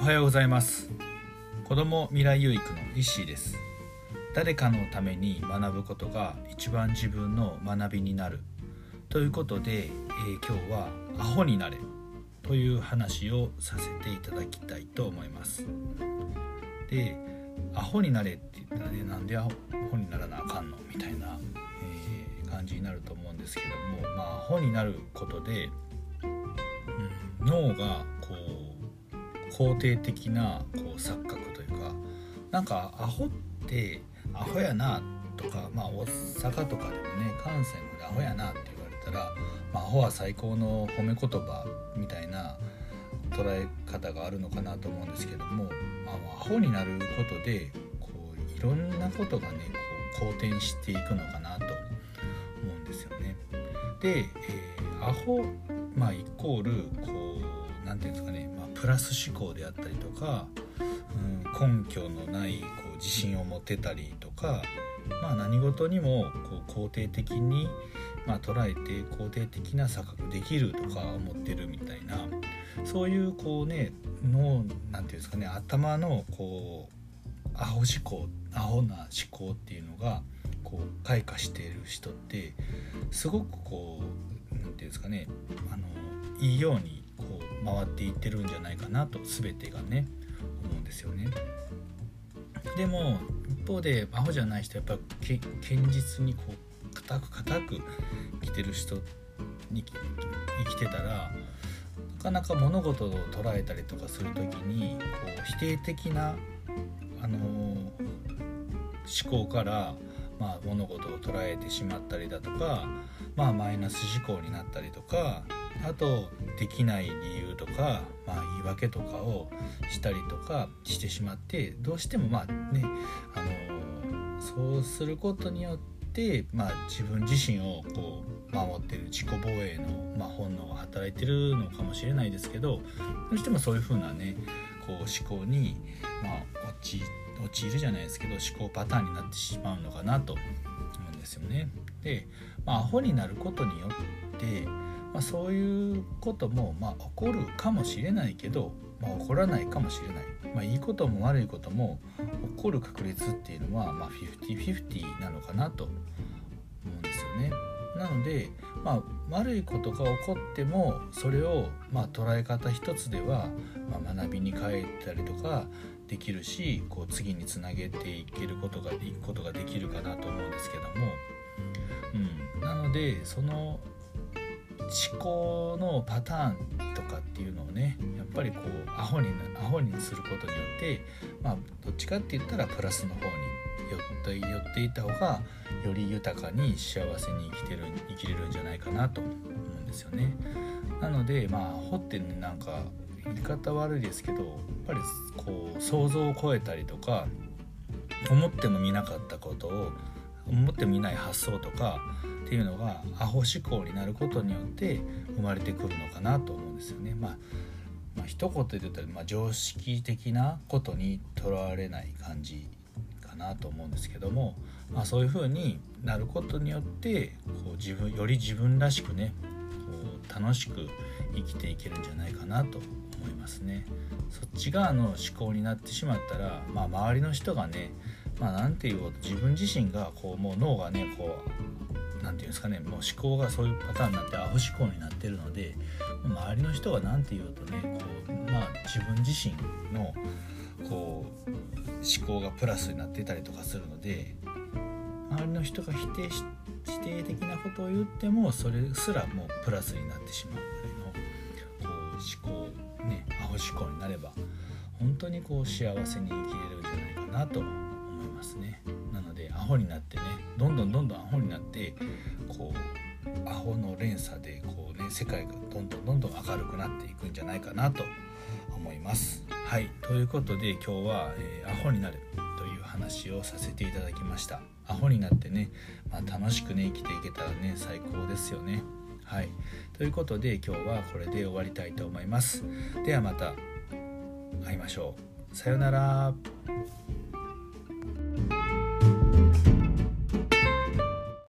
おはようございます。子供未来有育の石井です。誰かのために学ぶことが一番自分の学びになる。ということで、えー、今日はアホになれ。という話をさせていただきたいと思います。でアホになれって言ったらねなんでアホにならなあかんのみたいな、えー、感じになると思うんですけどもまあアホになることで、うん、脳がこう肯定的なこう錯覚というかなんかアホってアホやなとかまあ大阪とかでもね関西までアホやなって言われたら、まあ、アホは最高の褒め言葉みたいな捉え方があるのかなと思うんですけども、まあ、アホになることでこういろんなことがねこう好転していくのかなと思うんですよね。で、えー、アホ、まあ、イコールこう何て言うんですかね、まあ、プラス思考であったりとか、うん、根拠のないこう自信を持てたりとか、まあ、何事にもこう肯定的に、まあ、捉えて肯定的な錯覚できるとか思ってるみたいなそういうこうね脳なんていうんですかね頭のこうアホ思考アホな思考っていうのがこう開花している人ってすごくこう何て言うんですかねあのいいように回っていってるんじゃないかなと全てがね思うんですよね。でも一方でアホじゃない人はやっぱ堅実にこう固く固く生きてる人に生きてたらなかなか物事を捉えたりとかする時にこう否定的な、あのー、思考から、まあ、物事を捉えてしまったりだとか、まあ、マイナス思考になったりとかあとできない理由とか、まあ、言い訳とかをしたりとかしてしまってどうしてもまあね、あの、そうすることによって、まあ、自分自身をこう守ってる自己防衛の、まあ、本能が働いてるのかもしれないですけどどうしてもそういう風なねこう思考に、まあ、陥陥るじゃないですけど思考パターンになってしまうのかなと思うんですよね。で、まあ、アホになることによってまあ、そういうことも、まあ、起こるかもしれないけど、まあ、起こらないかもしれない、まあ、いいことも悪いことも起こる確率っていうのは、まあ、50-50なのかなと思うんですよね。なので、まあ、悪いことが起こってもそれを、まあ、捉え方一つでは、まあ、学びに変えたりとかできるしこう次につなげていけることがいくことができるかなと思うんですけども、うん、なのでその思考のパターンとかっていうのをねやっぱりこうアホにアホにすることによってまあどっちかって言ったらプラスの方に寄って寄っていった方がより豊かに幸せに生きてる生きれるんじゃないかなと思うんですよね。なのでまあアホってねなんか言い方悪いですけどやっぱりこう想像を超えたりとか思ってもみなかったことを思ってもみない発想とかっていうのがアホ思考になることによって生まれてくるのかなと思うんですよね。まあまあ、一言で言ったら、まあ、常識的なことにとらわれない感じかなと思うんですけども、まあ、そういうふうになることによってこう自分より自分らしくねこう楽しく生きていけるんじゃないかなと思いますね。そっち側の思考になってしまったら、まあ、周りの人がねまあ何て言おうと自分自身がこうもう脳がねこう何て言うんですかねもう思考がそういうパターンになってアホ思考になってるので周りの人が何て言うとねこうまあ自分自身のこう思考がプラスになってたりとかするので周りの人が否定し否定的なことを言ってもそれすらもうプラスになってしまうぐらいのこう思考ねアホ思考になれば本当にこう幸せに生きれるんじゃないかなと思いますね。なのでアホになってねどんどんどんどんアホになってこうアホの連鎖でこうね世界がどんどんどんどん明るくなっていくんじゃないかなと思います。はい。ということで今日は、えー、アホになるという話をさせていただきました。アホになってね、まあ、楽しくね生きていけたらね最高ですよね。はい。ということで今日はこれで終わりたいと思います。ではまた会いましょう。さようなら。Thank you.